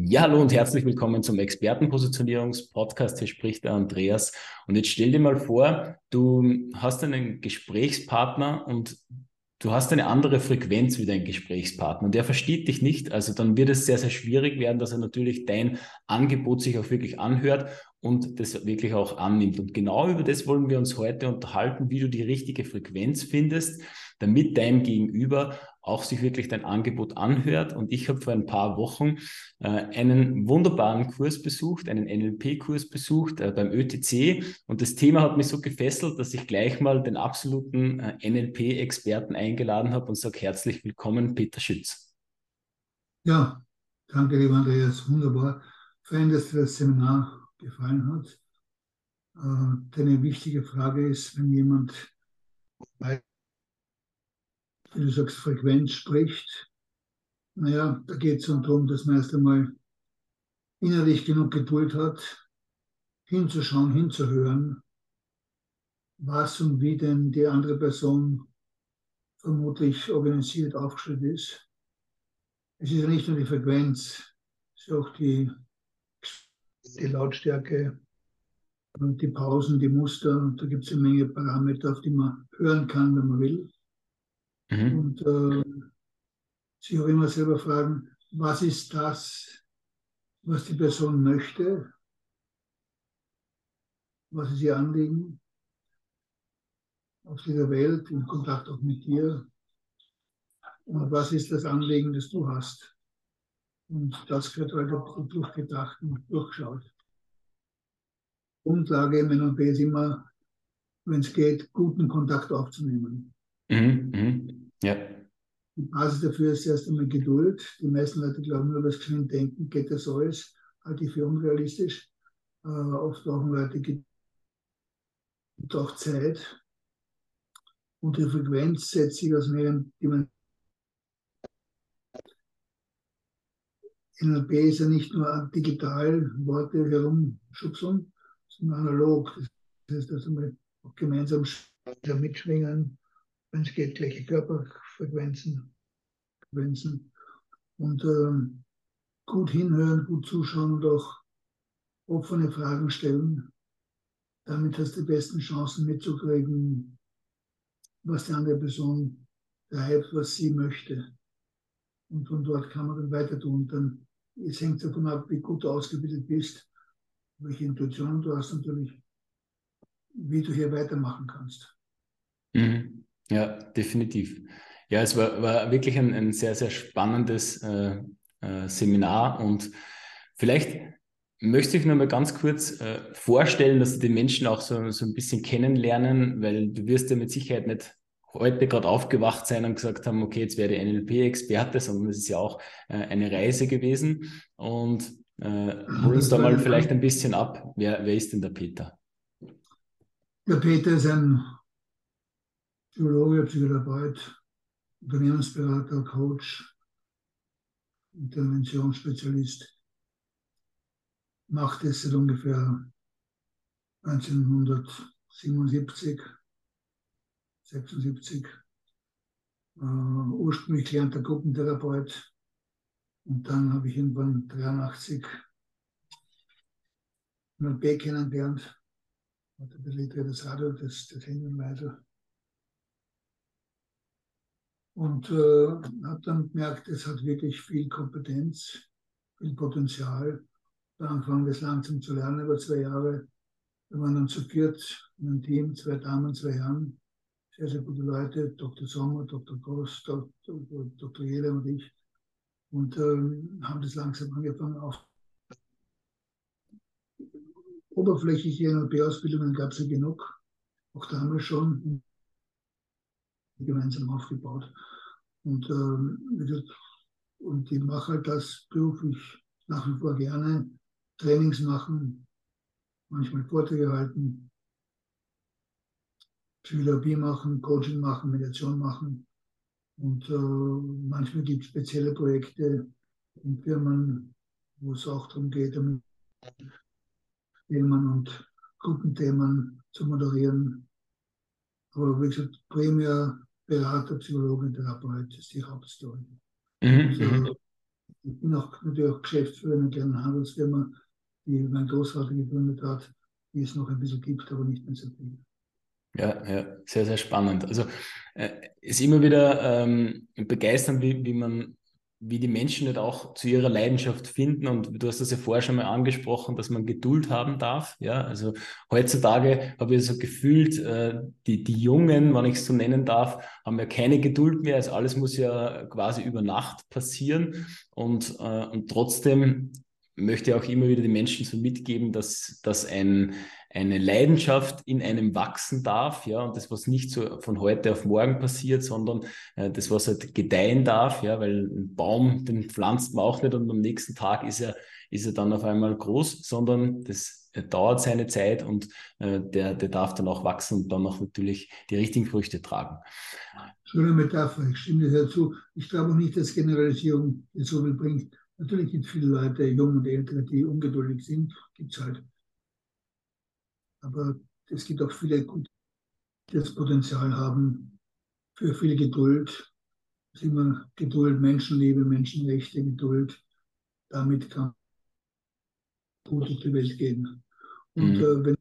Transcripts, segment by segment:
Ja, hallo und herzlich willkommen zum Expertenpositionierungspodcast. Hier spricht der Andreas. Und jetzt stell dir mal vor, du hast einen Gesprächspartner und du hast eine andere Frequenz wie dein Gesprächspartner und der versteht dich nicht. Also dann wird es sehr, sehr schwierig werden, dass er natürlich dein Angebot sich auch wirklich anhört und das wirklich auch annimmt. Und genau über das wollen wir uns heute unterhalten, wie du die richtige Frequenz findest, damit dein Gegenüber auch sich wirklich dein Angebot anhört. Und ich habe vor ein paar Wochen äh, einen wunderbaren Kurs besucht, einen NLP-Kurs besucht äh, beim ÖTC. Und das Thema hat mich so gefesselt, dass ich gleich mal den absoluten äh, NLP-Experten eingeladen habe und sage herzlich willkommen, Peter Schütz. Ja, danke, lieber Andreas. Wunderbar. Fein, dass dir das Seminar gefallen hat. Äh, deine wichtige Frage ist, wenn jemand wie du sagst, Frequenz spricht, naja, da geht es darum, dass man erst einmal innerlich genug Geduld hat, hinzuschauen, hinzuhören, was und wie denn die andere Person vermutlich organisiert aufgestellt ist. Es ist ja nicht nur die Frequenz, es ist auch die, die Lautstärke, und die Pausen, die Muster. Und da gibt es eine Menge Parameter, auf die man hören kann, wenn man will. Mhm. Und äh, sich auch immer selber fragen, was ist das, was die Person möchte? Was ist ihr Anliegen auf dieser Welt, in Kontakt auch mit dir? Und was ist das Anliegen, das du hast? Und das gehört halt durchgedacht und durchgeschaut. Grundlage im NLP ist immer, wenn es geht, guten Kontakt aufzunehmen. Mhm, mhm. Ja. Die Basis dafür ist erst einmal Geduld. Die meisten Leute glauben nur, dass geschwind denken geht das alles. Halte ich für unrealistisch. Äh, oft brauchen Leute Geduld und auch Zeit. Und die Frequenz setzt sich aus mehreren Dimensionen. NLP ist ja nicht nur digital Worte herumschubseln, sondern analog. Das heißt, dass wir gemeinsam mitschwingen, wenn es geht, gleiche Körperfrequenzen Frequenzen. und ähm, gut hinhören, gut zuschauen und auch offene Fragen stellen. Damit hast du die besten Chancen mitzukriegen, was die andere Person treibt, was sie möchte. Und von dort kann man dann weiter tun. Dann, es hängt davon ab, wie gut du ausgebildet bist, welche Intuition du hast natürlich, wie du hier weitermachen kannst. Mhm. Ja, definitiv. Ja, es war, war wirklich ein, ein sehr, sehr spannendes äh, äh, Seminar und vielleicht möchte ich nur mal ganz kurz äh, vorstellen, dass die Menschen auch so, so ein bisschen kennenlernen, weil du wirst ja mit Sicherheit nicht heute gerade aufgewacht sein und gesagt haben, okay, jetzt werde ich NLP-Experte, sondern es ist ja auch äh, eine Reise gewesen. Und äh, hol uns da mal vielleicht ein bisschen ab. Wer, wer ist denn der Peter? Der Peter ist ein Psychologe, Psychotherapeut, Unternehmensberater, Coach, Interventionsspezialist. Macht es seit ungefähr 1977, 76. Äh, ursprünglich gelernter Gruppentherapeut. Und dann habe ich irgendwann 83 B kennengelernt. Hatte ein bisschen das Radio, das, das Hinweise und äh, habe dann gemerkt, es hat wirklich viel Kompetenz, viel Potenzial. Da angefangen, das langsam zu lernen über zwei Jahre. Wir waren dann zu viert in einem Team, zwei Damen, zwei Herren, sehr, sehr gute Leute, Dr. Sommer, Dr. Groß, Dr. Dr. Jeder und ich. Und ähm, haben das langsam angefangen auf oberflächliche NLP-Ausbildungen gab es ja genug. Auch da haben wir schon gemeinsam aufgebaut. Und, ähm, und ich mache halt das beruflich nach wie vor gerne. Trainings machen, manchmal Vorträge halten, Psychologie machen, Coaching machen, Mediation machen. Und äh, manchmal gibt es spezielle Projekte in Firmen, wo es auch darum geht, Themen und Gruppenthemen zu moderieren. Aber wie gesagt, primär Berater, Psychologe, Therapeut ist die Hauptstory. Mhm, also, Ich bin auch natürlich auch Geschäftsführer einer kleinen Handelsfirma, die mein Großvater gegründet hat, die es noch ein bisschen gibt, aber nicht mehr so viel. Ja, ja, sehr, sehr spannend. Also äh, ist immer wieder ähm, begeisternd, wie, wie man wie die Menschen nicht auch zu ihrer Leidenschaft finden. Und du hast das ja vorher schon mal angesprochen, dass man Geduld haben darf. Ja, also heutzutage habe ich so gefühlt, äh, die, die Jungen, wenn ich es so nennen darf, haben ja keine Geduld mehr. Also alles muss ja quasi über Nacht passieren. Und, äh, und trotzdem möchte ich auch immer wieder die Menschen so mitgeben, dass, dass ein, eine Leidenschaft in einem wachsen darf, ja, und das, was nicht so von heute auf morgen passiert, sondern äh, das, was halt gedeihen darf, ja, weil ein Baum, den pflanzt man auch nicht und am nächsten Tag ist er, ist er dann auf einmal groß, sondern das dauert seine Zeit und äh, der, der darf dann auch wachsen und dann auch natürlich die richtigen Früchte tragen. Schöne Metapher, ich stimme dir dazu. Ich glaube auch nicht, dass Generalisierung so viel bringt. Natürlich gibt es viele Leute, jung und ältere, die ungeduldig sind, gibt es halt. Aber es gibt auch viele, die das Potenzial haben für viel Geduld. Es ist immer Geduld, Menschenliebe, Menschenrechte, Geduld. Damit kann gut durch die Welt gehen. Und mhm. äh, wenn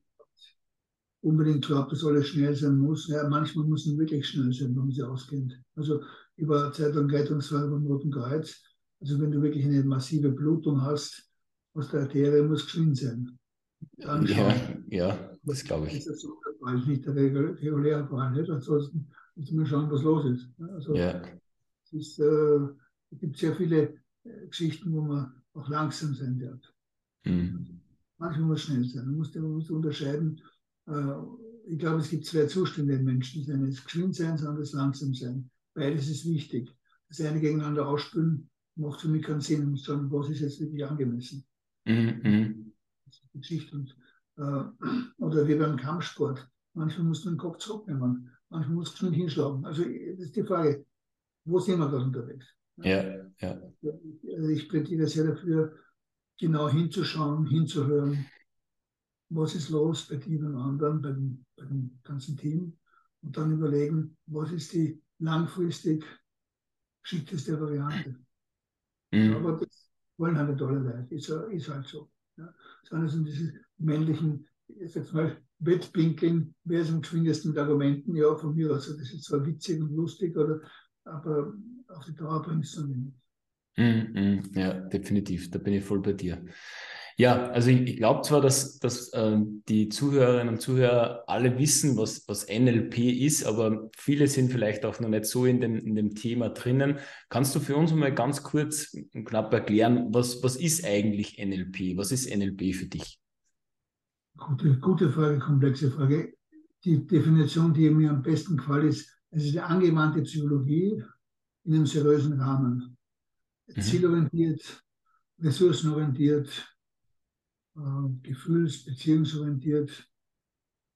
unbedingt glaubt, dass alles schnell sein muss, ja, manchmal muss man wirklich schnell sein, wenn man sie auskennt. Also über Zeit lang Rettungsfall beim Roten Kreuz. Also wenn du wirklich eine massive Blutung hast, aus der Arterie muss geschwind sein anschauen. Ja, ja das glaube ich. Das ist nicht der reguläre Fall. Nicht? Ansonsten muss man schauen, was los ist. Also, ja. es ist, äh, es gibt sehr viele äh, Geschichten, wo man auch langsam sein darf. Mhm. Manchmal muss schnell sein. Man muss, man muss unterscheiden. Äh, ich glaube, es gibt zwei Zustände im Menschen. Das eine ist geschwind sein, das andere ist langsam sein. Beides ist wichtig. Das eine gegeneinander ausspülen macht für mich keinen Sinn. Ich muss sagen, was ist jetzt wirklich angemessen. Mhm. mhm. Geschichte. Und, oder wie beim Kampfsport. Manchmal muss man den Kopf zurücknehmen, manchmal muss man schnell hinschlagen. Also das ist die Frage, wo sind wir gerade unterwegs? Ja, ja. Also ich plädiere sehr dafür, genau hinzuschauen, hinzuhören, was ist los bei dir und anderen, bei dem, bei dem ganzen Team und dann überlegen, was ist die langfristig schickteste Variante. Mhm. Aber das wollen halt nicht alle Leute, ist, ist halt so. Ja, sondern so diese männlichen, ich sag's mal, Wettpinkeln, wer ist am geschwindesten mit Argumenten, ja, von mir aus, das ist zwar witzig und lustig, oder, aber auf die Dauer bringt es nicht. Mm, mm, ja, definitiv, da bin ich voll bei dir. Ja, also ich, ich glaube zwar, dass, dass äh, die Zuhörerinnen und Zuhörer alle wissen, was, was NLP ist, aber viele sind vielleicht auch noch nicht so in dem, in dem Thema drinnen. Kannst du für uns mal ganz kurz und knapp erklären, was, was ist eigentlich NLP? Was ist NLP für dich? Gute, gute Frage, komplexe Frage. Die Definition, die mir am besten gefällt, ist, es ist eine angewandte Psychologie in einem seriösen Rahmen. Mhm. Zielorientiert, ressourcenorientiert, äh, gefühls-, beziehungsorientiert.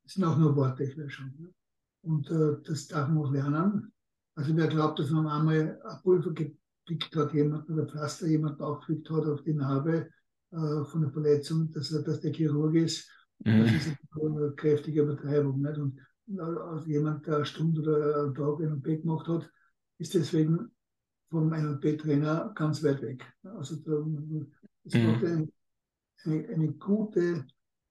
Das sind auch nur Worte, ich weiß schon. Ne? Und äh, das darf man auch lernen. Also wer glaubt, dass man einmal ein Pulver gepickt hat, jemand oder Pflaster jemand aufgepickt hat auf die Narbe äh, von der Verletzung, dass, dass der Chirurg ist, mhm. das ist eine kräftige Übertreibung. Nicht? Und also jemand, der eine Stunde oder einen Tag NLP gemacht hat, ist deswegen vom NLP-Trainer ganz weit weg. Also es mhm. braucht eine, eine gute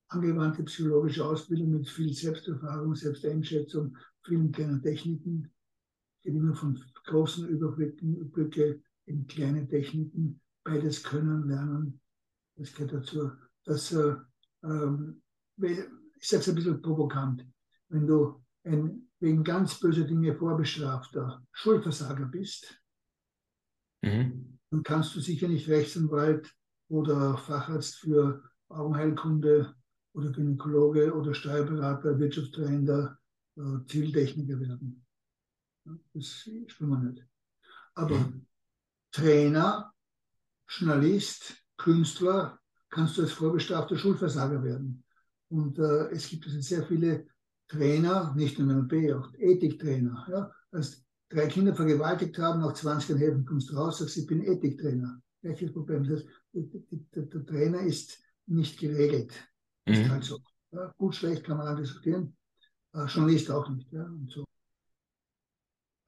angewandte psychologische Ausbildung mit viel Selbsterfahrung, Selbsteinschätzung, vielen kleinen Techniken. Ich immer von großen Überblicken, Überblicke in kleine Techniken, beides können, lernen. Das gehört dazu. Das, äh, ähm, ich sage es ein bisschen provokant, wenn du ein wegen ganz böser Dinge vorbestrafter Schulversager bist, mhm. dann kannst du sicher nicht Rechtsanwalt oder Facharzt für Augenheilkunde oder Gynäkologe oder Steuerberater, Wirtschaftstrainer, äh, Zieltechniker werden. Das spielen wir nicht. Aber mhm. Trainer, Journalist, Künstler, kannst du als vorbestrafter Schulversager werden. Und äh, es gibt also sehr viele Trainer, nicht nur NLP, auch Ethiktrainer. Ja? Als drei Kinder vergewaltigt haben, nach 20 Jahren helfen, kommst du raus, sagst, ich bin Ethiktrainer. Welches Problem? Das, der, der, Trainer ist nicht geregelt. Mhm. Ist halt so. Ja, gut, schlecht kann man dann diskutieren. Äh, Journalist auch nicht. Ja, und so.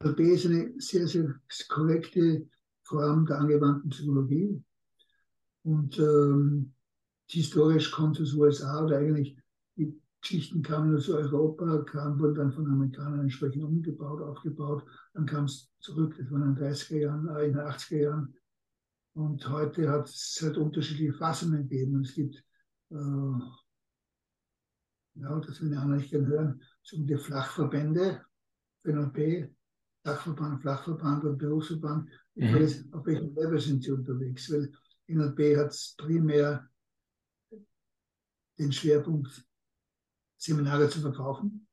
LB ist eine sehr, sehr korrekte Form der angewandten Psychologie. Und ähm, historisch kommt es aus USA oder eigentlich die Geschichten kamen aus Europa, kamen, wurden dann von Amerikanern entsprechend umgebaut, aufgebaut. Dann kam es zurück, das war in den 30er Jahren, äh, in den 80er Jahren. Und heute hat es halt unterschiedliche Fassungen gegeben. Und es gibt, äh, ja, das will ich auch nicht gerne hören, so die Flachverbände, FNP, Dachverband, Flachverband und Berufsverband. Ich mhm. weiß, auf welchem Level sind sie unterwegs? Weil NLP hat primär den Schwerpunkt, Seminare zu verkaufen.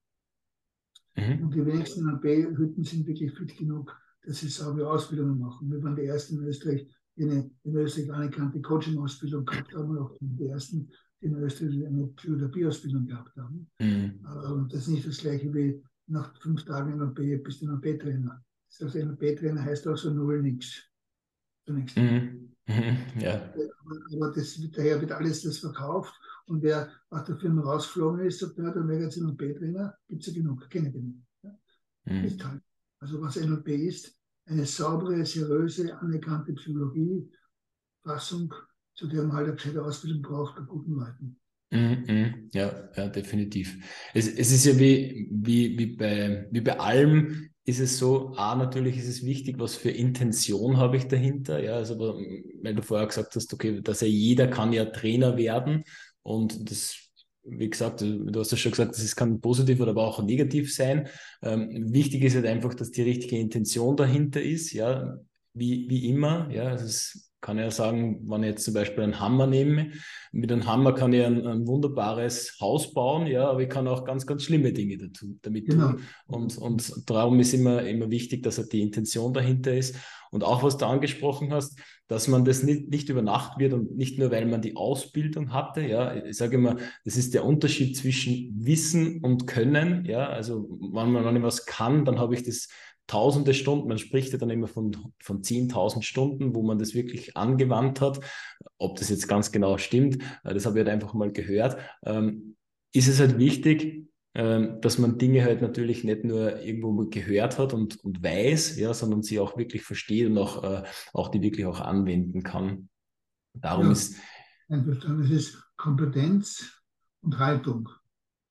Mhm. Und die wenigsten NLP-Hütten sind wirklich fit genug, dass sie saubere Ausbildungen machen. Wir waren die ersten in Österreich, eine in Österreich anerkannte Coaching-Ausbildung gehabt haben und auch die ersten, die in Österreich eine Psychotherapie-Ausbildung gehabt haben. Mhm. Und das ist nicht das gleiche wie nach fünf Tagen NLP bist du NLP-Trainer. Das heißt, NLP-Trainer heißt auch so null nichts. Zunächst. Mhm. Mhm. Ja. Aber das, daher wird alles das verkauft und wer aus der Firma rausgeflogen ist, sagt, ja, der wäre NLP-Trainer, gibt es ja genug, kenne genug. Ja. Mhm. Ist halt. Also was NLP ist, eine saubere, seriöse, anerkannte Psychologie, Fassung, zu der man halt eine Ausbildung braucht bei guten Leuten. Mhm, mhm. ja, ja, definitiv. Es, es ist ja wie, wie, wie, bei, wie bei allem, ist es so, A, natürlich ist es wichtig, was für Intention habe ich dahinter. Ja, also, weil du vorher gesagt hast, okay, dass ja jeder kann ja Trainer werden und das wie gesagt, du hast ja schon gesagt, das kann positiv oder aber auch negativ sein. Ähm, wichtig ist halt einfach, dass die richtige Intention dahinter ist, ja, wie, wie immer. Ja, also es kann ja sagen, wenn ich jetzt zum Beispiel einen Hammer nehme, mit einem Hammer kann ich ein, ein wunderbares Haus bauen, ja, aber ich kann auch ganz, ganz schlimme Dinge dazu, damit genau. tun. Und, und darum ist immer, immer wichtig, dass halt die Intention dahinter ist. Und auch was du angesprochen hast, dass man das nicht, nicht über Nacht wird und nicht nur, weil man die Ausbildung hatte. Ja, ich sage immer, das ist der Unterschied zwischen Wissen und Können. Ja, also wenn man, wenn ich was kann, dann habe ich das tausende Stunden, man spricht ja dann immer von, von 10.000 Stunden, wo man das wirklich angewandt hat. Ob das jetzt ganz genau stimmt, äh, das habe ich halt einfach mal gehört. Ähm, ist es halt wichtig, ähm, dass man Dinge halt natürlich nicht nur irgendwo gehört hat und, und weiß, ja, sondern sie auch wirklich versteht und auch, äh, auch die wirklich auch anwenden kann. Darum ja, ist. Es ist Kompetenz und Haltung.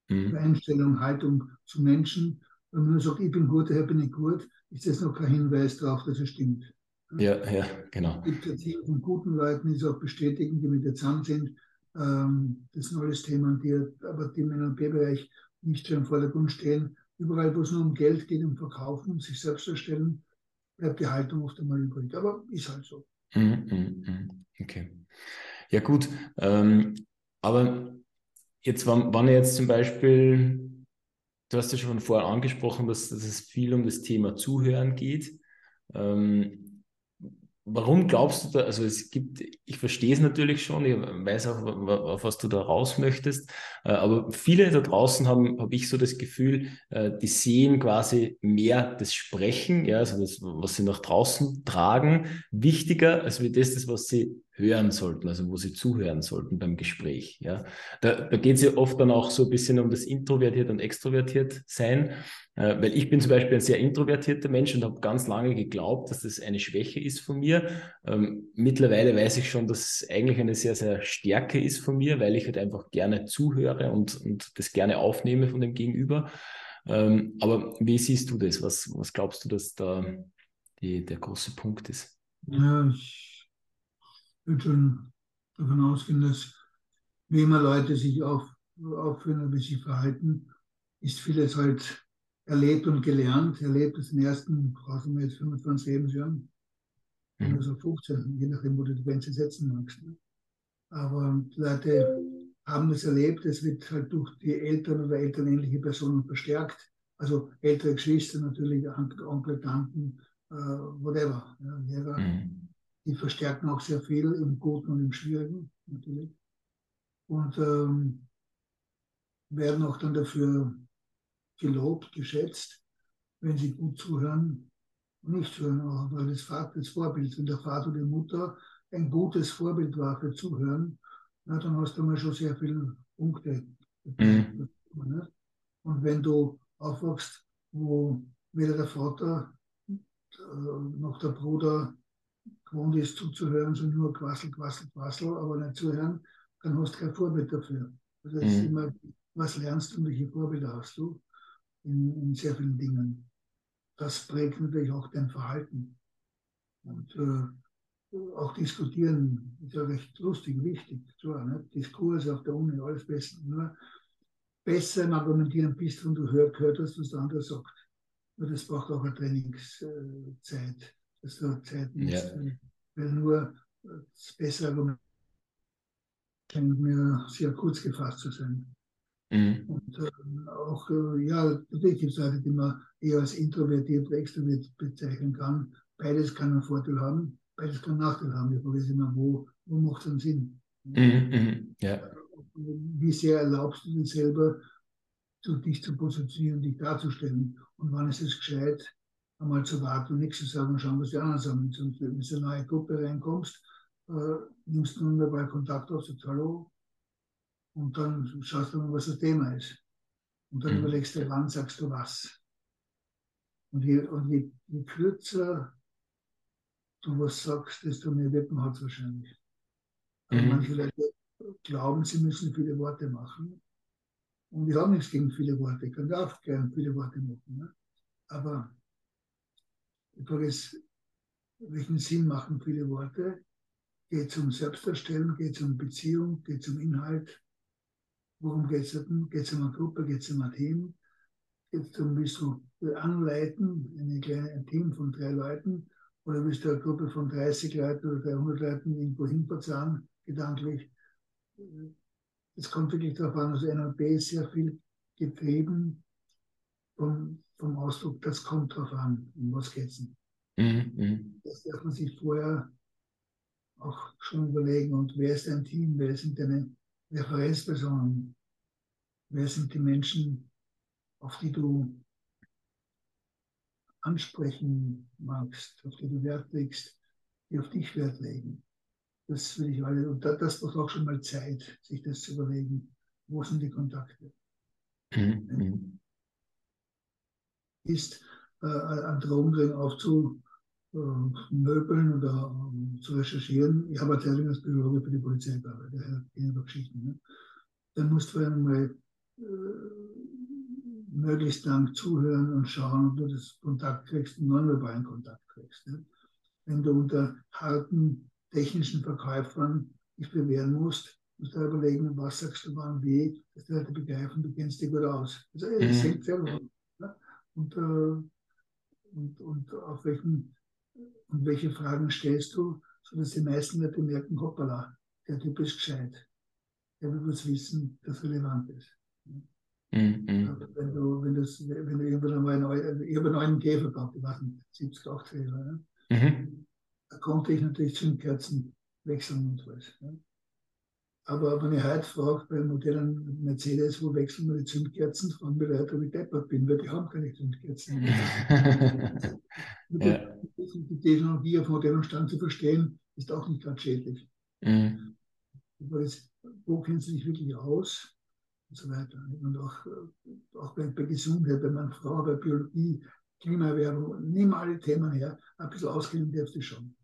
Mhm. Einstellung, Haltung zu Menschen wenn man sagt, ich bin gut, daher bin ich gut, ist das noch kein Hinweis darauf, dass es stimmt. Ja, ja, genau. Es gibt ja Team von guten Leuten, die es auch bestätigen, die mit dir zusammen sind. Ähm, das sind alles Themen, die aber die im NLP-Bereich nicht so im Vordergrund stehen. Überall, wo es nur um Geld geht, um Verkaufen, um sich selbst erstellen, bleibt die Haltung oft einmal übrig. Aber ist halt so. Mm, mm, mm. Okay. Ja, gut. Ähm, aber jetzt, wann, wann jetzt zum Beispiel Du hast ja schon vorher angesprochen, dass, dass es viel um das Thema Zuhören geht. Ähm, warum glaubst du da, also es gibt, ich verstehe es natürlich schon, ich weiß auch, auf was du da raus möchtest, äh, aber viele da draußen haben, habe ich so das Gefühl, äh, die sehen quasi mehr das Sprechen, ja, also das, was sie nach draußen tragen, wichtiger als wie das, das was sie hören sollten, also wo sie zuhören sollten beim Gespräch. Ja. Da, da geht es ja oft dann auch so ein bisschen um das introvertiert und extrovertiert sein, äh, weil ich bin zum Beispiel ein sehr introvertierter Mensch und habe ganz lange geglaubt, dass das eine Schwäche ist von mir. Ähm, mittlerweile weiß ich schon, dass es eigentlich eine sehr, sehr Stärke ist von mir, weil ich halt einfach gerne zuhöre und, und das gerne aufnehme von dem Gegenüber. Ähm, aber wie siehst du das? Was, was glaubst du, dass da die, der große Punkt ist? Ja, würde schon davon ausgehen, dass wie immer Leute sich auf, aufführen oder sich verhalten, ist vieles halt erlebt und gelernt. Erlebt ist in den ersten, brauchen wir jetzt 25 Lebensjahren, mhm. also 15, je nachdem, wo du die Grenze setzen magst. Ne? Aber Leute haben das erlebt, es wird halt durch die Eltern oder elternähnliche Personen verstärkt. Also ältere Geschwister natürlich, Onkel, Tanten, äh, whatever. Ja, Lehrer. Mhm die verstärken auch sehr viel im Guten und im Schwierigen natürlich. Und ähm, werden auch dann dafür gelobt, geschätzt, wenn sie gut zuhören und nicht zuhören, auch weil das Vater das Vorbild, wenn der Vater oder die Mutter ein gutes Vorbild war für Zuhören, na, dann hast du mal schon sehr viele Punkte. Mhm. Und wenn du aufwachst, wo weder der Vater äh, noch der Bruder gewohnt ist zuzuhören, so nur Quassel, Quassel, Quassel, aber nicht zuhören, dann hast du kein Vorbild dafür. Also es ist mhm. immer, was lernst du und welche Vorbilder hast du in, in, sehr vielen Dingen. Das prägt natürlich auch dein Verhalten. Und äh, auch diskutieren ist ja recht lustig, wichtig. So, ne? Diskurs auf der Uni, alles besser. Nur besser im Argumentieren bist, wenn du hör, gehört hast, was der andere sagt. Nur das braucht auch eine Trainingszeit, dass du Zeit nimmst. Ja. Weil nur das bessere Argument scheint mir sehr kurz gefasst zu sein. Mhm. Und äh, auch, äh, ja, natürlich gibt es Leute, die man eher als introvertiert oder extrovertiert bezeichnen kann. Beides kann einen Vorteil haben, beides kann einen Nachteil haben. Ich frage immer, wo, wo macht es einen Sinn? Mhm, mhm, ja. Wie sehr erlaubst du dir selber, zu, dich zu positionieren, dich darzustellen? Und wann ist es gescheit, einmal zu warten und nichts zu sagen und schauen, was die anderen sagen? Und wenn du in eine neue Gruppe reinkommst, äh, nimmst du dabei Kontakt auf, sagst Hallo, und dann schaust du mal, was das Thema ist. Und dann mhm. überlegst du, wann sagst du was. Und je, und je, je kürzer du was sagst, desto mehr Wippen hat es wahrscheinlich. Mhm. Manche Leute glauben, sie müssen viele Worte machen. Und ich habe nichts gegen viele Worte. Ich kann auch gerne viele Worte machen. Ne? Aber welchen Sinn machen viele Worte? Geht es um Selbstdarstellung, geht es um Beziehung, geht es um Inhalt? Worum geht es? Geht es um eine Gruppe, geht es um ein Team? Geht es um, willst du anleiten, eine kleine, ein Team von drei Leuten? Oder willst du eine Gruppe von 30 Leuten oder 300 Leuten irgendwo hinverzahnen, gedanklich? Es kommt wirklich darauf an, also NLP sehr viel getrieben vom, vom Ausdruck, das kommt darauf an, um was geht es mhm, mhm. Das darf man sich vorher auch schon überlegen. Und wer ist dein Team? Wer sind deine Referenzpersonen? Wer sind die Menschen, auf die du ansprechen magst, auf die du Wert legst, die auf dich Wert legen? Das will ich alle, und das braucht auch schon mal Zeit, sich das zu überlegen. Wo sind die Kontakte? Mhm. Ist äh, ein Drogenring aufzu, möbeln oder um, zu recherchieren. Ich habe erzählt als Biologe für die Polizei gearbeitet, daher kenne ich Geschichten. Ne? Dann musst du einmal äh, möglichst lang zuhören und schauen, ob du das Kontakt kriegst, nonverbalen Kontakt kriegst. Ne? Wenn du unter harten technischen Verkäufern dich bewähren musst, musst du überlegen, was sagst du wann, wie, dass die Leute begreifen, du kennst dich gut aus. Also, das mhm. selber. Ne? Und, äh, und, und auf welchen und welche Fragen stellst du, sodass die meisten Leute merken, hoppala, der Typ ist gescheit. Der will was wissen, das relevant ist. Mhm. Wenn du, wenn, das, wenn du irgendwann einmal einen, ich habe einen Käfer gehabt, die waren 70, 80 Jahre. Ne? Mhm. Da konnte ich natürlich Zündkerzen wechseln und was. Ne? Aber wenn ich heute frage, bei modernen Mercedes, wo wechseln wir die Zündkerzen, fragen wir Leute, ob ich deppert bin, weil die haben keine Zündkerzen. ja. Die Technologie auf modernem Stand zu verstehen, ist auch nicht ganz schädlich. Mhm. Ist, wo kennst du dich wirklich aus? Und so weiter. Und auch, auch bei, bei Gesundheit, bei meiner Frau, bei Biologie, Klimaerwärmung, nimm alle Themen her, ein bisschen auskennen darfst du schon.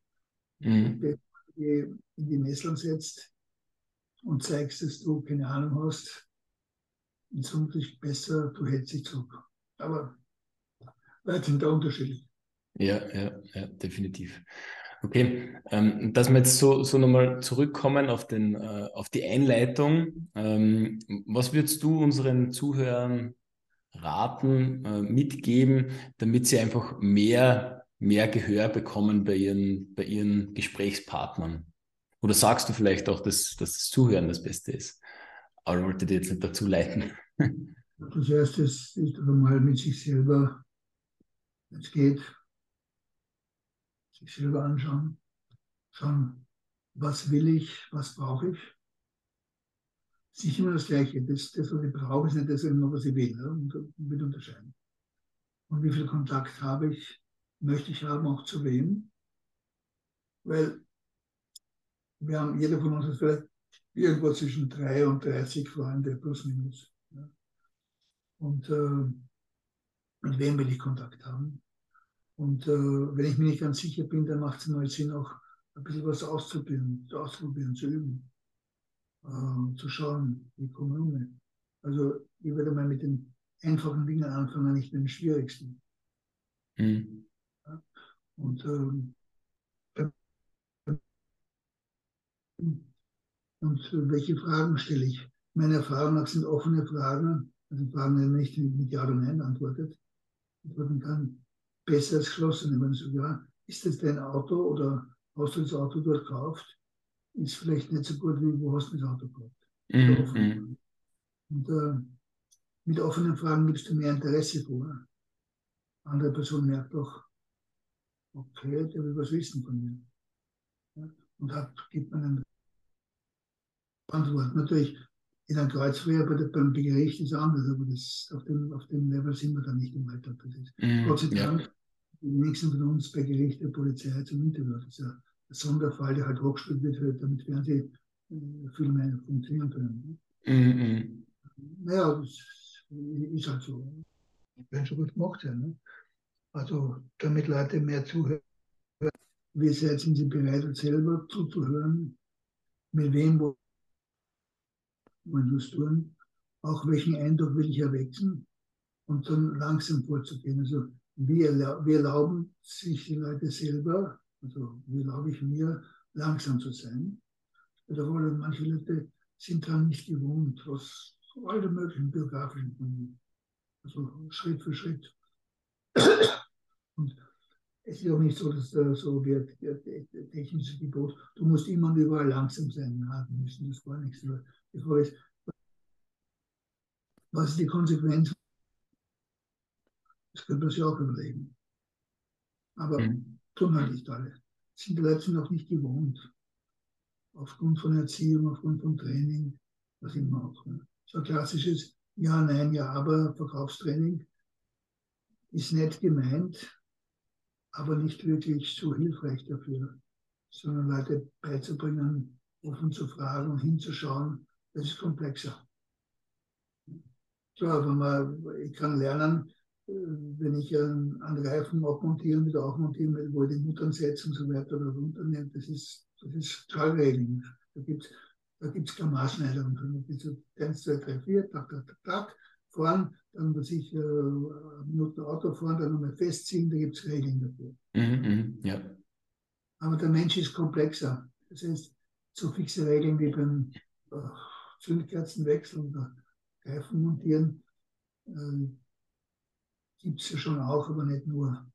Mhm. Wenn du in die Nesseln setzt, und zeigst, dass du keine Ahnung hast, ist vermutlich besser, du hältst dich zurück. Aber weit sind da unterschiedlich. Ja, ja, ja, definitiv. Okay, ähm, dass wir jetzt so, so nochmal zurückkommen auf, den, äh, auf die Einleitung. Ähm, was würdest du unseren Zuhörern raten, äh, mitgeben, damit sie einfach mehr, mehr Gehör bekommen bei ihren, bei ihren Gesprächspartnern? Oder sagst du vielleicht auch, dass, dass das Zuhören das Beste ist? Aber ich wollte dir jetzt nicht dazu leiten. Das erste ist, ist mal mit sich selber, wenn es geht, sich selber anschauen, schauen, was will ich, was brauche ich. Es ist nicht immer das Gleiche. Das, das was ich brauche, ist nicht das, was ich will. Und, und unterscheiden. Und wie viel Kontakt habe ich, möchte ich haben, auch zu wem. Weil wir haben, jeder von uns hat vielleicht irgendwo zwischen drei und 30 Freunde, plus minus. Ja. Und äh, mit wem will ich Kontakt haben? Und äh, wenn ich mir nicht ganz sicher bin, dann macht es mal Sinn, auch ein bisschen was auszuprobieren, auszuprobieren, zu üben, äh, zu schauen, wie komme ich um. Also ich würde mal mit den einfachen Dingen anfangen, nicht mit den schwierigsten. Mhm. Ja? Und, ähm, und welche Fragen stelle ich? Meine Erfahrung nach sind offene Fragen, also Fragen, die nicht mit Ja oder Nein antwortet, antworten kann, besser als geschlossene. Wenn man ja, ist das dein Auto oder hast du das Auto dort gekauft? Ist vielleicht nicht so gut, wie wo hast du das Auto gekauft? Mhm. Und äh, mit offenen Fragen gibst du mehr Interesse vor. Andere Person merkt doch, okay, der will was wissen von mir. Und hat, gibt man eine Antwort. Natürlich, in einem Kreuzfeuer beim Gericht ist anders, aber das, auf, dem, auf dem Level sind wir dann nicht im Alltag. Das ist, mm, Gott sei Dank, ja. die nächsten von uns bei Gericht der Polizei zum Interview. Das ist ja ein Sonderfall, der halt hochgespielt wird, damit Fernsehfilme äh, funktionieren können. Mm, mm. Naja, das ist halt so. Wenn schon gut gemacht sein. Ne? Also, damit Leute mehr zuhören, wie sind sie bereit, selber zuzuhören, mit wem, wo tun, auch welchen Eindruck will ich erwecken und dann langsam vorzugehen. Also wir, wir erlauben sich die Leute selber, also wie erlaube ich mir, langsam zu sein. Oder manche Leute sind daran nicht gewohnt, aus allen möglichen biografischen Gründen. Also Schritt für Schritt. Und es ist auch nicht so, dass da so wird, der, der technische Gebot, du musst immer und überall langsam sein haben müssen. Das war nichts. Frage ist, was ist die Konsequenz? Das könnte man sich auch überlegen. Aber mhm. tun halt nicht alle. Sind die Leute noch nicht gewohnt. Aufgrund von Erziehung, aufgrund von Training, was immer auch. Ne? So ein klassisches Ja, Nein, Ja, aber Verkaufstraining ist nett gemeint, aber nicht wirklich so hilfreich dafür, sondern Leute beizubringen, offen zu fragen und hinzuschauen, das ist komplexer. Klar, wenn man, ich kann lernen, äh, wenn ich einen, einen Reifen abmontieren, wieder aufmontieren will, wo ich die Muttern setze und so weiter oder runternehme, das ist, das ist Tragregeln. Da gibt es da gibt's keine Maßschneidung. Da so 1, 2, 3, 4, tak, tak, tak, tak, fahren, dann muss ich äh, Minuten Auto fahren, dann nochmal festziehen, da gibt es Regeln dafür. Mhm, mhm, ja. Aber der Mensch ist komplexer. Das heißt, so fixe Regeln wie beim äh, Zündkerzenwechsel oder Reifen montieren, äh, gibt es ja schon auch, aber nicht nur.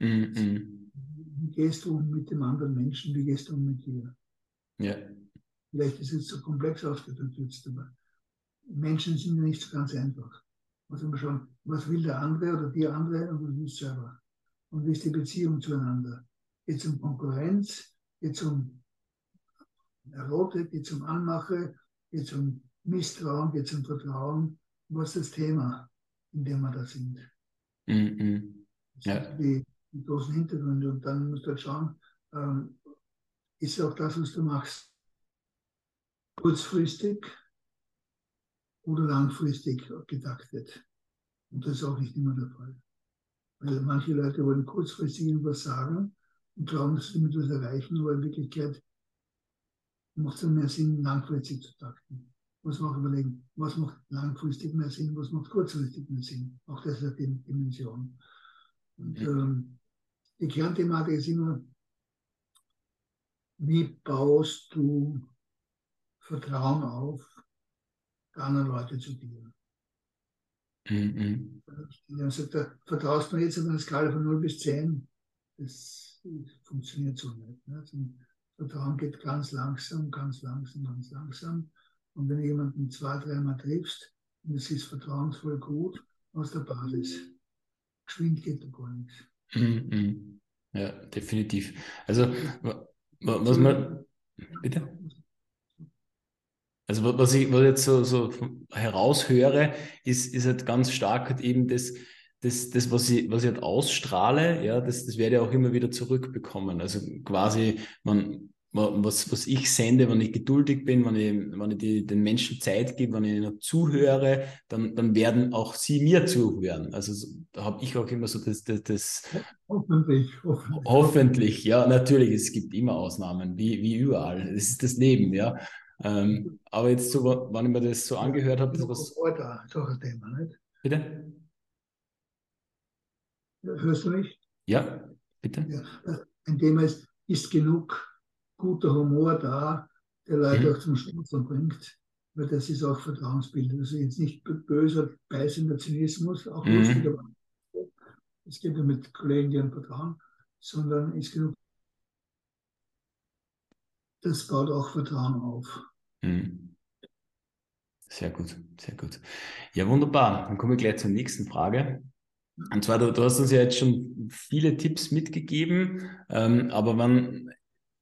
Mhm. Wie gehst du um mit dem anderen Menschen, wie gehst du um mit dir? Ja. Vielleicht ist es so komplex ausgedrückt jetzt, aber Menschen sind ja nicht so ganz einfach. Also man schauen, was will der andere oder die andere und was will selber. Und wie ist die Beziehung zueinander? Geht es um Konkurrenz? Geht es um Erotik? Geht es um Anmache? Geht es um Misstrauen, geht es um Vertrauen. Was ist das Thema, in dem wir da sind? Mhm. Ja. Die, die, großen Hintergründe. Und dann musst du halt schauen, ähm, ist auch das, was du machst, kurzfristig oder langfristig gedaktet. Und das ist auch nicht immer der Fall. Weil manche Leute wollen kurzfristig irgendwas sagen und glauben, dass sie damit was erreichen, aber in Wirklichkeit macht es dann mehr Sinn, langfristig zu takten muss man auch überlegen, was macht langfristig mehr Sinn, was macht kurzfristig mehr Sinn. Auch das ist eine Dimension. Und ähm, die Kernthematik ist immer, wie baust du Vertrauen auf der anderen Leute zu dir? Mhm. Sagt er, vertraust du jetzt auf einer Skala von 0 bis 10? Das funktioniert so nicht. Ne? Also Vertrauen geht ganz langsam, ganz langsam, ganz langsam. Und wenn du jemanden zwei, dreimal triffst, und es ist vertrauensvoll gut, aus der Basis. Geschwind geht da gar nichts. Mhm. Ja, definitiv. Also, was man. Bitte? Also, was ich, was ich jetzt so, so heraushöre, ist, ist halt ganz stark halt eben das, das, das was, ich, was ich halt ausstrahle, ja, das, das werde ich auch immer wieder zurückbekommen. Also quasi, man, was, was ich sende, wenn ich geduldig bin, wenn ich, wenn ich die, den Menschen Zeit gebe, wenn ich ihnen zuhöre, dann, dann werden auch sie mir zuhören. Also da habe ich auch immer so das, das, das hoffentlich, hoffentlich, hoffentlich. ja, natürlich, es gibt immer Ausnahmen, wie, wie überall. Das ist das Leben, ja. Ähm, aber jetzt so, wenn ich mir das so angehört habe, das was. Alter, ist auch ein Thema, nicht? Bitte? Hörst du mich? Ja, bitte. Ja, ein Thema ist, ist genug guter Humor da, der Leute mhm. auch zum Schmunzeln bringt, weil das ist auch Vertrauensbildung. Also jetzt nicht böser, beißender Zynismus, auch mhm. lustig, aber es geht ja mit Kollegen, die an Vertrauen, sondern ist genug. Das baut auch Vertrauen auf. Mhm. Sehr gut, sehr gut. Ja, wunderbar. Dann komme ich gleich zur nächsten Frage. Und zwar, du, du hast uns ja jetzt schon viele Tipps mitgegeben, ähm, aber wenn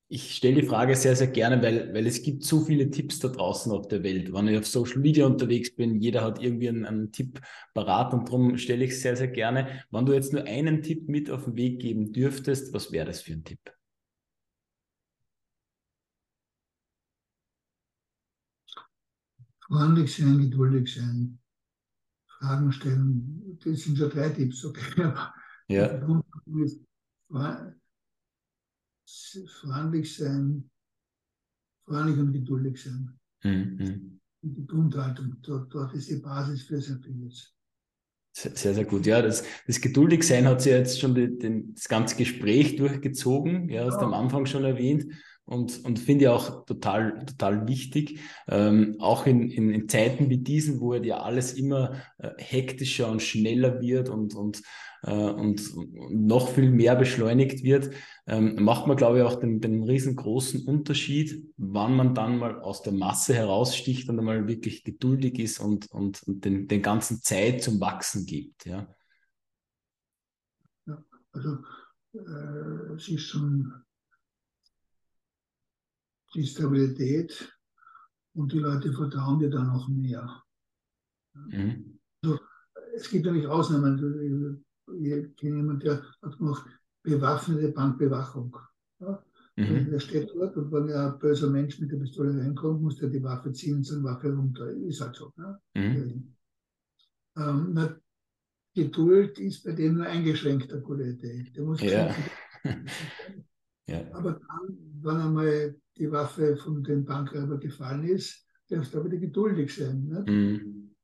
ich stelle die Frage sehr, sehr gerne, weil, weil es gibt so viele Tipps da draußen auf der Welt. Wenn ich auf Social Media unterwegs bin, jeder hat irgendwie einen, einen Tipp parat und darum stelle ich es sehr, sehr gerne. Wenn du jetzt nur einen Tipp mit auf den Weg geben dürftest, was wäre das für ein Tipp? Freundlich sein, geduldig sein, Fragen stellen. Das sind schon drei Tipps, okay. ja freundlich sein, freundlich und geduldig sein. Mhm. Die Grundhaltung, dort, dort ist die Basis für sehr vieles. Sehr, sehr gut. Ja, das, das Geduldigsein hat sie jetzt schon die, den, das ganze Gespräch durchgezogen. Ja, hast du am Anfang schon erwähnt und, und finde ich auch total, total wichtig. Ähm, auch in, in, in, Zeiten wie diesen, wo ja alles immer äh, hektischer und schneller wird und, und, äh, und, noch viel mehr beschleunigt wird, ähm, macht man, glaube ich, auch den, den riesengroßen Unterschied, wann man dann mal aus der Masse heraussticht und einmal wirklich geduldig ist und, und, und den, den ganzen Zeit zum Wachsen gibt. Ja, ja also äh, es ist schon die Stabilität und die Leute vertrauen dir dann auch mehr. Mhm. Also, es gibt nicht Ausnahmen. Ich kenne jemanden, der hat gemacht bewaffnete Bankbewachung. Ja? Mhm. Der steht dort und wenn ein böser Mensch mit der Pistole reinkommt, muss der die Waffe ziehen und seine Waffe runter. Ist halt so. Ne? Mhm. Ähm, na, Geduld ist bei dem nur eingeschränkt eine gute Idee. Der muss ja. ja. Aber dann, wenn einmal die Waffe von dem Bankräuber gefallen ist, darfst du aber geduldig sein. Ne? Mhm.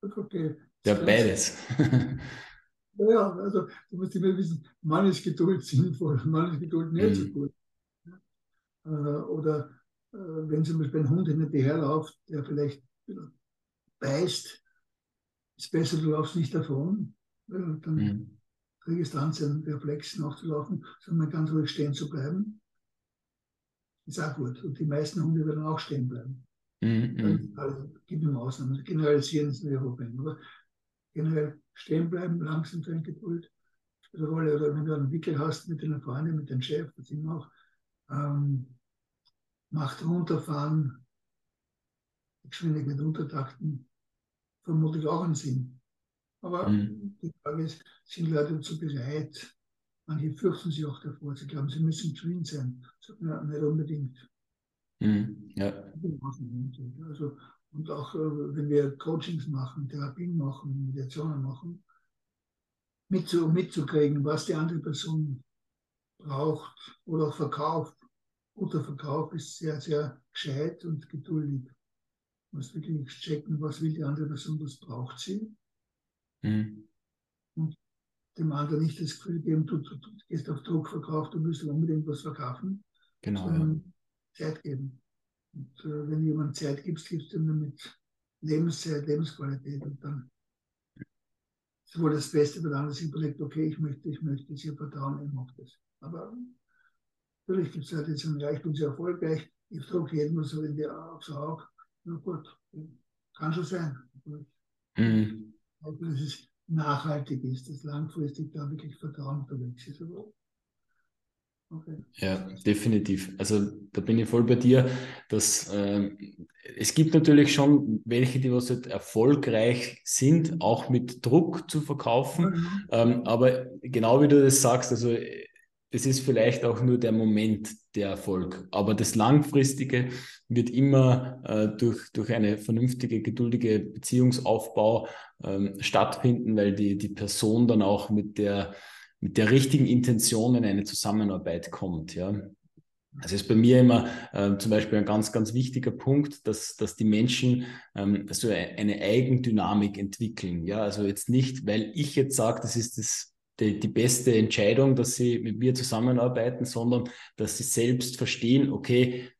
Okay. Ja, beides. Ja, also du musst immer wissen, man ist Geduld sinnvoll, man ist Geduld nicht mhm. so gut. Äh, oder äh, wenn zum Beispiel ein Hund hinter dir herläuft, der vielleicht beißt, ist besser, du laufst nicht davon. Dann mhm. kriegst du an, seinen Reflex nachzulaufen, sondern ganz ruhig stehen zu bleiben. Ist auch gut. Und die meisten Hunde werden auch stehen bleiben. Mhm. Also, gibt immer Ausnahmen. Generalisieren ist nicht ein Problem. Aber generell stehen bleiben, langsam sein Geduld spielt eine Rolle. Oder wenn du einen Wickel hast mit deiner Freundin, mit dem Chef, das immer auch, ähm, Macht runterfahren, Geschwindigkeit untertakten, vermutlich auch einen Sinn. Aber mhm. die Frage ist, sind Leute dazu bereit? Manche fürchten sich auch davor. Sie glauben, sie müssen geschwind sein. Ja, nicht unbedingt. Mhm. Ja. Also und auch äh, wenn wir Coachings machen, Therapien machen, Mediationen machen, mitzu, mitzukriegen, was die andere Person braucht oder auch verkauft. Guter Verkauf ist sehr, sehr gescheit und geduldig. Du musst wirklich checken, was will die andere Person, was braucht sie. Mhm. Dem anderen nicht das Gefühl geben, du, du, du gehst auf Druck verkauft, du musst unbedingt was verkaufen. Genau. Sondern ja. Zeit geben. Und äh, wenn jemand Zeit gibt, gibst du ihm mit Lebenszeit, Lebensqualität und dann ist wohl das Beste, wenn einer sich überlegt, okay, ich möchte, ich möchte es ihr vertrauen, ich mache das. Aber natürlich gibt es Leute, die sind reich und sehr erfolgreich. Ich drücke jedem so in die aufs Auge. Na gut, kann schon sein. Mhm. Aber dass es nachhaltig ist, dass langfristig da wirklich Vertrauen unterwegs ist. Okay. Ja, definitiv. Also da bin ich voll bei dir, dass äh, es gibt natürlich schon welche, die was halt erfolgreich sind, auch mit Druck zu verkaufen. Mhm. Ähm, aber genau wie du das sagst, also das ist vielleicht auch nur der Moment der Erfolg. Aber das Langfristige wird immer äh, durch, durch eine vernünftige, geduldige Beziehungsaufbau ähm, stattfinden, weil die, die Person dann auch mit der, mit der richtigen Intention in eine Zusammenarbeit kommt. Ja. Also ist bei mir immer äh, zum Beispiel ein ganz, ganz wichtiger Punkt, dass, dass die Menschen ähm, so eine Eigendynamik entwickeln. Ja, also jetzt nicht, weil ich jetzt sage, das ist das, die, die beste Entscheidung, dass sie mit mir zusammenarbeiten, sondern dass sie selbst verstehen, okay,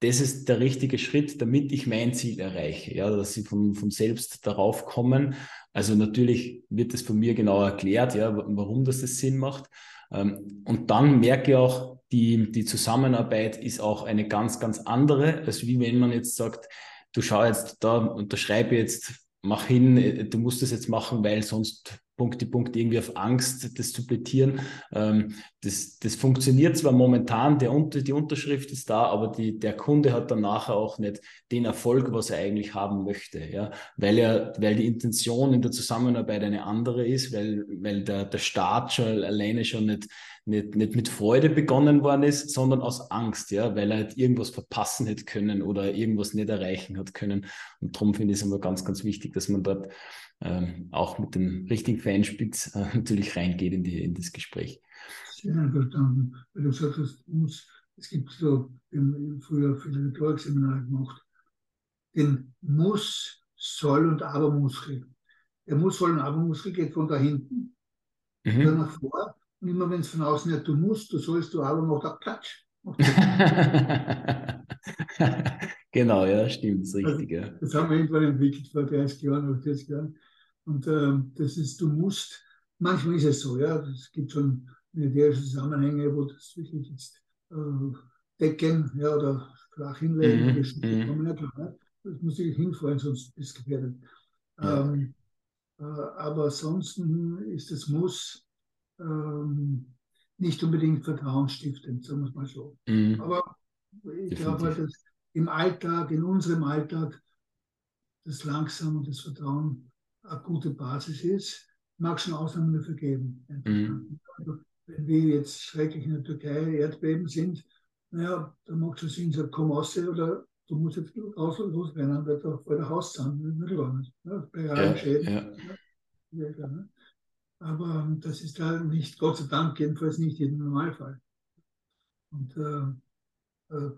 das ist der richtige Schritt, damit ich mein Ziel erreiche. Ja, dass sie von, von selbst darauf kommen. Also natürlich wird es von mir genau erklärt, ja, warum das, das Sinn macht. Ähm, und dann merke ich auch, die, die Zusammenarbeit ist auch eine ganz, ganz andere, als wie wenn man jetzt sagt, du schau jetzt da, unterschreibe jetzt, mach hin, du musst das jetzt machen, weil sonst Punkt die Punkt irgendwie auf Angst, das zu plätieren. Ähm, das, das funktioniert zwar momentan, der, die Unterschrift ist da, aber die, der Kunde hat dann nachher auch nicht den Erfolg, was er eigentlich haben möchte, ja, weil er, weil die Intention in der Zusammenarbeit eine andere ist, weil, weil der, der Start schon alleine schon nicht, nicht, nicht mit Freude begonnen worden ist, sondern aus Angst, ja, weil er halt irgendwas verpassen hätte können oder irgendwas nicht erreichen hat können. Und darum finde ich es immer ganz, ganz wichtig, dass man dort ähm, auch mit dem richtigen Fanspitz äh, natürlich reingeht in, die, in das Gespräch. Sehr verstanden, weil du sagst, es muss, es gibt so, im, früher viele Rhetorikseminare gemacht, den Muss, Soll und Aber-Muskel. Der Muss, Soll und Aber-Muskel geht von da hinten, mhm. dann nach vor. Und immer wenn es von außen her, du musst, du sollst, du aber, macht auch Klatsch. genau, ja, stimmt, ist richtig. Also, ja. Das haben wir irgendwann entwickelt vor 30 Jahren oder 40 Jahren. Und äh, das ist, du musst, manchmal ist es so, ja, es gibt schon militärische Zusammenhänge, wo das wirklich jetzt äh, decken ja, oder flach hinlegen, mhm. mhm. ja klar, das muss ich hinfallen, sonst ist es gefährdet. Ähm, äh, aber ansonsten ist das Muss ähm, nicht unbedingt vertrauensstiftend, sagen wir es mal so. Mhm. Aber ich glaube, dass im Alltag, in unserem Alltag, das Langsam und das Vertrauen eine gute Basis ist, mag schon Ausnahmen dafür geben. Mhm. Also, wenn wir jetzt schrecklich in der Türkei Erdbeben sind, naja, dann macht es Sinn, sagt, komm raus oder du musst jetzt raus und losrennen, weil da vor der Haus sind. Ja, bei realen Schäden. Ja. Ja. Ne? Aber das ist da nicht, Gott sei Dank, jedenfalls nicht im Normalfall. Und äh, äh,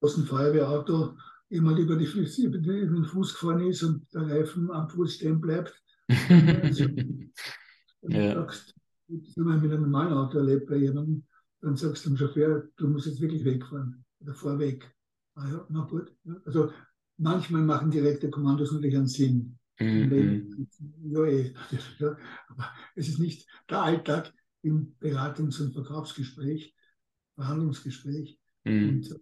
aus dem Feuerwehrauto jemand über, die, über den Fuß gefahren ist und der Reifen am Fuß stehen bleibt. also, ja. sagst, wenn man mit einem normalen Auto erlebt bei jemandem, dann sagst du dem Chauffeur, du musst jetzt wirklich wegfahren oder fahr weg. Ah ja, na gut. Also manchmal machen direkte Kommandos natürlich einen Sinn. Mhm. Ja, eh. ja, aber es ist nicht der Alltag im Beratungs- und Verkaufsgespräch, Verhandlungsgespräch. Mhm. Und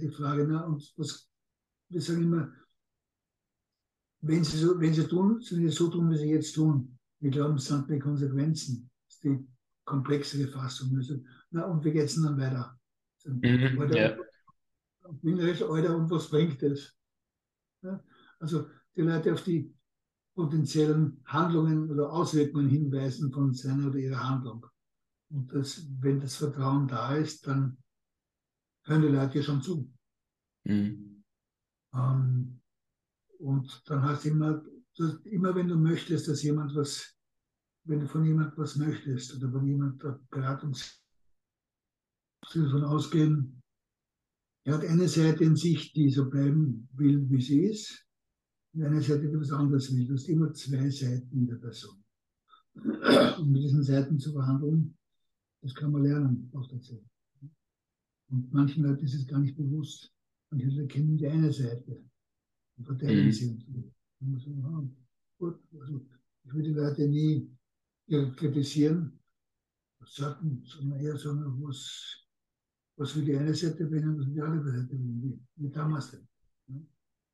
die Frage, na, und was wir sagen immer, wenn sie, so, wenn sie tun, sollen sie so tun, wie sie jetzt tun. Wir glauben, es sind die Konsequenzen. Das ist die komplexere Fassung. Also, na, und wie geht es dann weiter? Mhm, Alter, ja. Alter, und was bringt das? Ja? Also die Leute auf die potenziellen Handlungen oder Auswirkungen hinweisen von seiner oder ihrer Handlung. Und das, wenn das Vertrauen da ist, dann hören die Leute schon zu. Mhm. Ähm, und dann heißt immer, immer wenn du möchtest, dass jemand was, wenn du von jemand was möchtest oder von jemand Beratungs davon ausgehen, er hat eine Seite in sich, die so bleiben will, wie sie ist, und eine Seite, die was anderes will. Du hast immer zwei Seiten in der Person. Und mit diesen Seiten zu verhandeln, das kann man lernen auch dazu. Und manchen Leuten ist es gar nicht bewusst. Und die kennen die eine Seite und mhm. sie. Und so, ah, gut, also ich würde die Leute nie kritisieren, sagen, sondern eher sagen, was, was will die eine Seite bringen, was will die andere Seite bringen, wie, wie damals denn.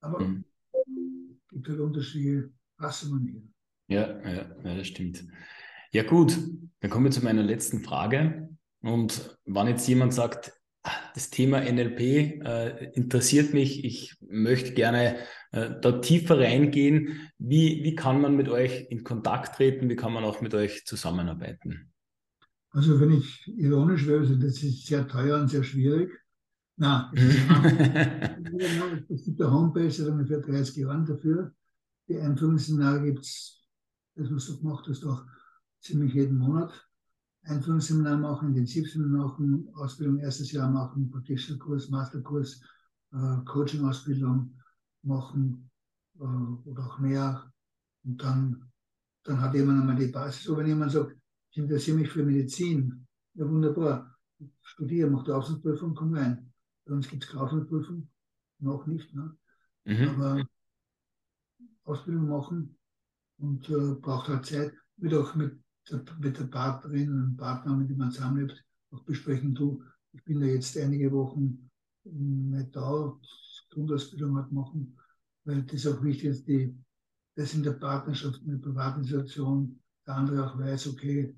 Aber mhm. es gibt halt unterschiedliche Passungen hier. Ja, ja, ja, das stimmt. Ja, gut, dann kommen wir zu meiner letzten Frage. Und wenn jetzt jemand sagt, das Thema NLP äh, interessiert mich. Ich möchte gerne äh, da tiefer reingehen. Wie, wie kann man mit euch in Kontakt treten? Wie kann man auch mit euch zusammenarbeiten? Also wenn ich ironisch wäre, also das ist sehr teuer und sehr schwierig. Nein, es gibt eine Homepage seit ungefähr 30 Jahren dafür. Die Einführungsseminare gibt es, das was du gemacht hast, auch ziemlich jeden Monat. Einführungsseminar machen, Intensivseminar machen, Ausbildung erstes Jahr machen, Practitioner-Kurs, Masterkurs, äh, Coaching-Ausbildung machen äh, oder auch mehr. Und dann, dann hat jemand einmal die Basis. So, wenn jemand sagt, ich interessiere mich für Medizin, ja wunderbar, studiere, mach die Aufsichtsprüfung, komm rein. Bei uns gibt es Kaufmannsprüfung, noch nicht, ne? Mhm. aber Ausbildung machen und äh, braucht halt Zeit, wird auch mit mit der Partnerin und Partner, mit dem man zusammenlebt, auch besprechen, du, ich bin da jetzt einige Wochen nicht da, Grundausbildung halt machen, weil das auch wichtig ist, die, dass in der Partnerschaft, in der privaten Situation der andere auch weiß, okay,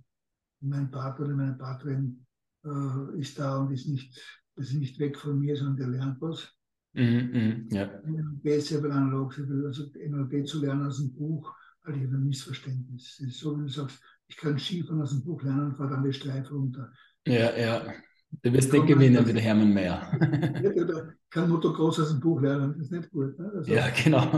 mein Partner oder meine Partnerin äh, ist da und ist nicht ist nicht weg von mir, sondern der lernt was. Mhm, ja. NLP sehr analog, also NLP zu lernen aus dem Buch, halte ich ein Missverständnis. Ist so, wenn du sagst, ich kann Skifahren aus dem Buch lernen und fahre dann die Streife runter. Ja, ja. Du wirst nicht gewinnen wie der Hermann Mayer. Oder kann Motocross aus dem Buch lernen, das ist nicht gut. Ne? Also, ja, genau.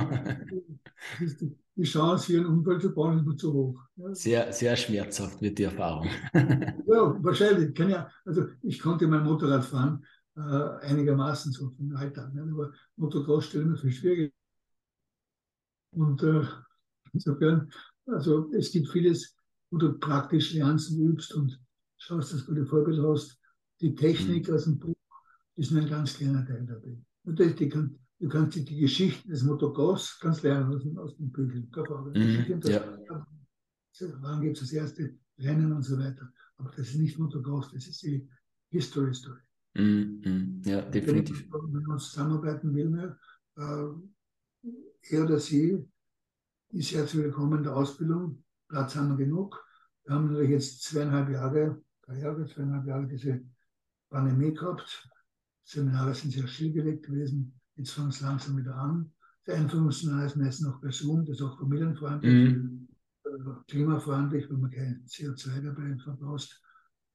Die, die, Chance, hier einen Unfall zu bauen, ist nur zu hoch. Ja? Sehr, sehr schmerzhaft wird die Erfahrung. ja, wahrscheinlich. Kann ja, also ich konnte mein Motorrad fahren, äh, einigermaßen so vom Alltag. Ne? Aber Motocross stelle mir viel schwierig. Und äh, insofern, also es gibt vieles, wo du praktisch lernst und übst und schaust, dass du die Vorbild hast. Die Technik mhm. aus dem Buch ist nur ein ganz kleiner Teil dabei. Natürlich, die kann, du kannst die Geschichte des Motocross kannst lernen aus, aus den Büchern. Mhm, ja. Wann gibt es das erste Rennen und so weiter. Aber das ist nicht Motocross, das ist die History Story. Mhm, mhm. ja, definitiv. Wenn man zusammenarbeiten will, mehr, äh, er oder sie ist herzlich willkommen in der Ausbildung. Platz haben wir genug. Wir haben natürlich jetzt zweieinhalb Jahre, drei Jahre, zweieinhalb Jahre diese Pandemie gehabt. Seminare sind sehr stillgelegt gewesen. Jetzt fangen es langsam wieder an. Der Einführungsseminar ist meistens noch bei Zoom, das ist auch familienfreundlich, mhm. Äh, klimafreundlich, wenn man kein CO2 dabei verbraucht.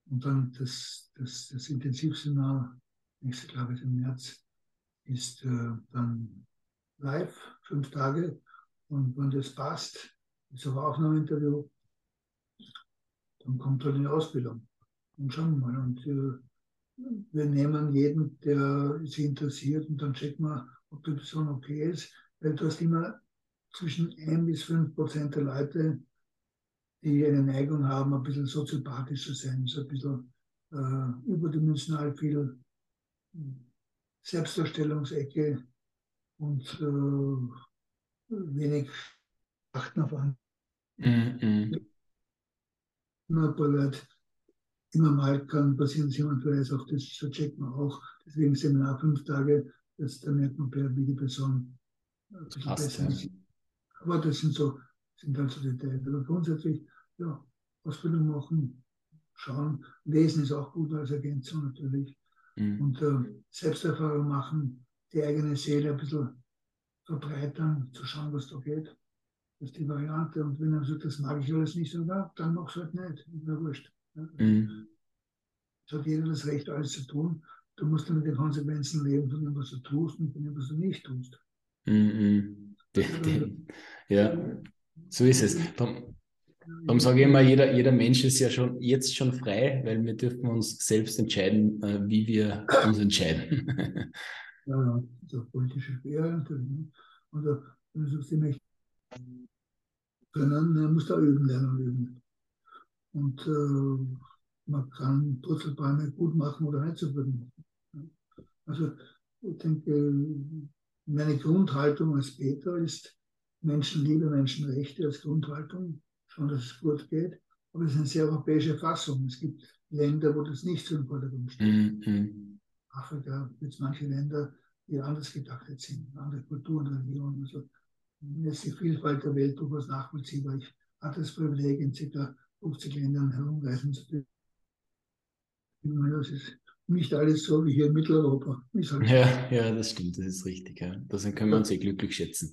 Und dann das, das, das Intensivseminar, nächste glaube ich im März, ist äh, dann live, fünf Tage. Und wenn das passt, ist auch Aufnahmeinterview, dann kommt halt in die Ausbildung. Und schauen wir mal. Und äh, wir nehmen jeden, der sich interessiert und dann checken wir, ob die Person okay ist. Weil du hast immer zwischen 1 bis 5 Prozent der Leute, die eine Neigung haben, ein bisschen soziopathisch zu sein, so ein bisschen äh, überdimensional viel Selbstdarstellungsecke und äh, wenig achten auf andere. Ein paar Leute immer mal kann passieren, dass jemand weiß, auch das so checkt man auch. Deswegen Seminar fünf Tage, das, da merkt man, wie die Person Krass, ja. Aber das sind so, sind halt so Details. Aber grundsätzlich, ja, Ausbildung machen, schauen. Lesen ist auch gut als Ergänzung natürlich. Mhm. Und äh, Selbsterfahrung machen, die eigene Seele ein bisschen verbreitern, zu schauen, was da geht. Das ist die Variante. Und wenn er sagt, das mag ich alles nicht, so, dann mach es halt nicht. Ist mir wurscht. Mhm. Es hat jeder das Recht, alles zu tun. Du musst dann mit den Konsequenzen leben von dem, was du tust und von dem, was du nicht tust. Mhm. Ja, so ist es. Darum, darum sage ich immer, jeder, jeder Mensch ist ja schon jetzt schon frei, weil wir dürfen uns selbst entscheiden, äh, wie wir uns entscheiden. ja, ja, das ist auch politische Freiheit. Ne? Und wenn du sagst, ich möchte können, dann musst du auch üben lernen üben. Und äh, man kann Purzelbäume gut machen oder nicht so gut machen. Also ich denke, meine Grundhaltung als Peter ist Menschenliebe, Menschenrechte als Grundhaltung, schon, dass es gut geht. Aber es ist eine sehr europäische Fassung. Es gibt Länder, wo das nicht so im Vordergrund steht. Mhm. Afrika gibt es manche Länder, die anders gedachtet sind, andere Kulturen, Religionen. Also, mir ist die Vielfalt der Welt durchaus nachvollziehbar. Ich hatte das Privileg, in ca. 50 Ländern herumreisen zu dürfen. Das ist nicht alles so wie hier in Mitteleuropa. Halt ja, ja, das stimmt, das ist richtig. Ja. Da können wir uns sehr glücklich schätzen.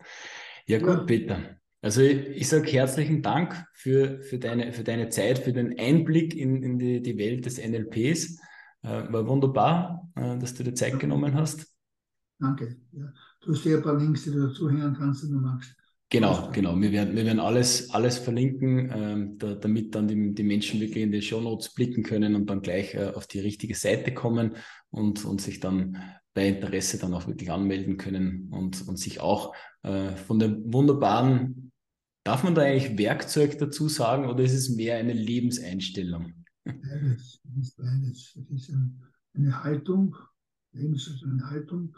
Ja, gut, ja. Peter. Also ich, ich sage herzlichen Dank für, für, deine, für deine Zeit, für den Einblick in, in die, die Welt des NLPs. Äh, war wunderbar, äh, dass du dir Zeit genommen hast. Danke. Ja. Du hast ja ein paar Links, die du dazu hören kannst, wenn du magst. Genau, genau. Wir werden, wir werden alles, alles verlinken, ähm, da, damit dann die, die Menschen wirklich in die Show Notes blicken können und dann gleich äh, auf die richtige Seite kommen und, und sich dann bei Interesse dann auch wirklich anmelden können und, und sich auch äh, von dem wunderbaren, darf man da eigentlich Werkzeug dazu sagen oder ist es mehr eine Lebenseinstellung? Beides, das ist beides. Das ist eine Haltung, Lebens eine Haltung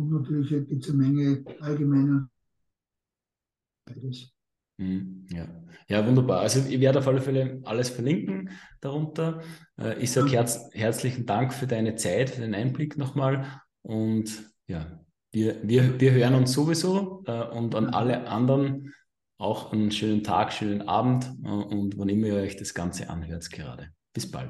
und natürlich gibt es eine Menge allgemeiner beides. Mhm, ja. ja, wunderbar. Also ich werde auf alle Fälle alles verlinken darunter. Äh, ich sage herz, herzlichen Dank für deine Zeit, für den Einblick nochmal. Und ja, wir, wir, wir hören uns sowieso äh, und an alle anderen auch einen schönen Tag, schönen Abend äh, und wann immer ihr euch das Ganze anhört gerade. Bis bald.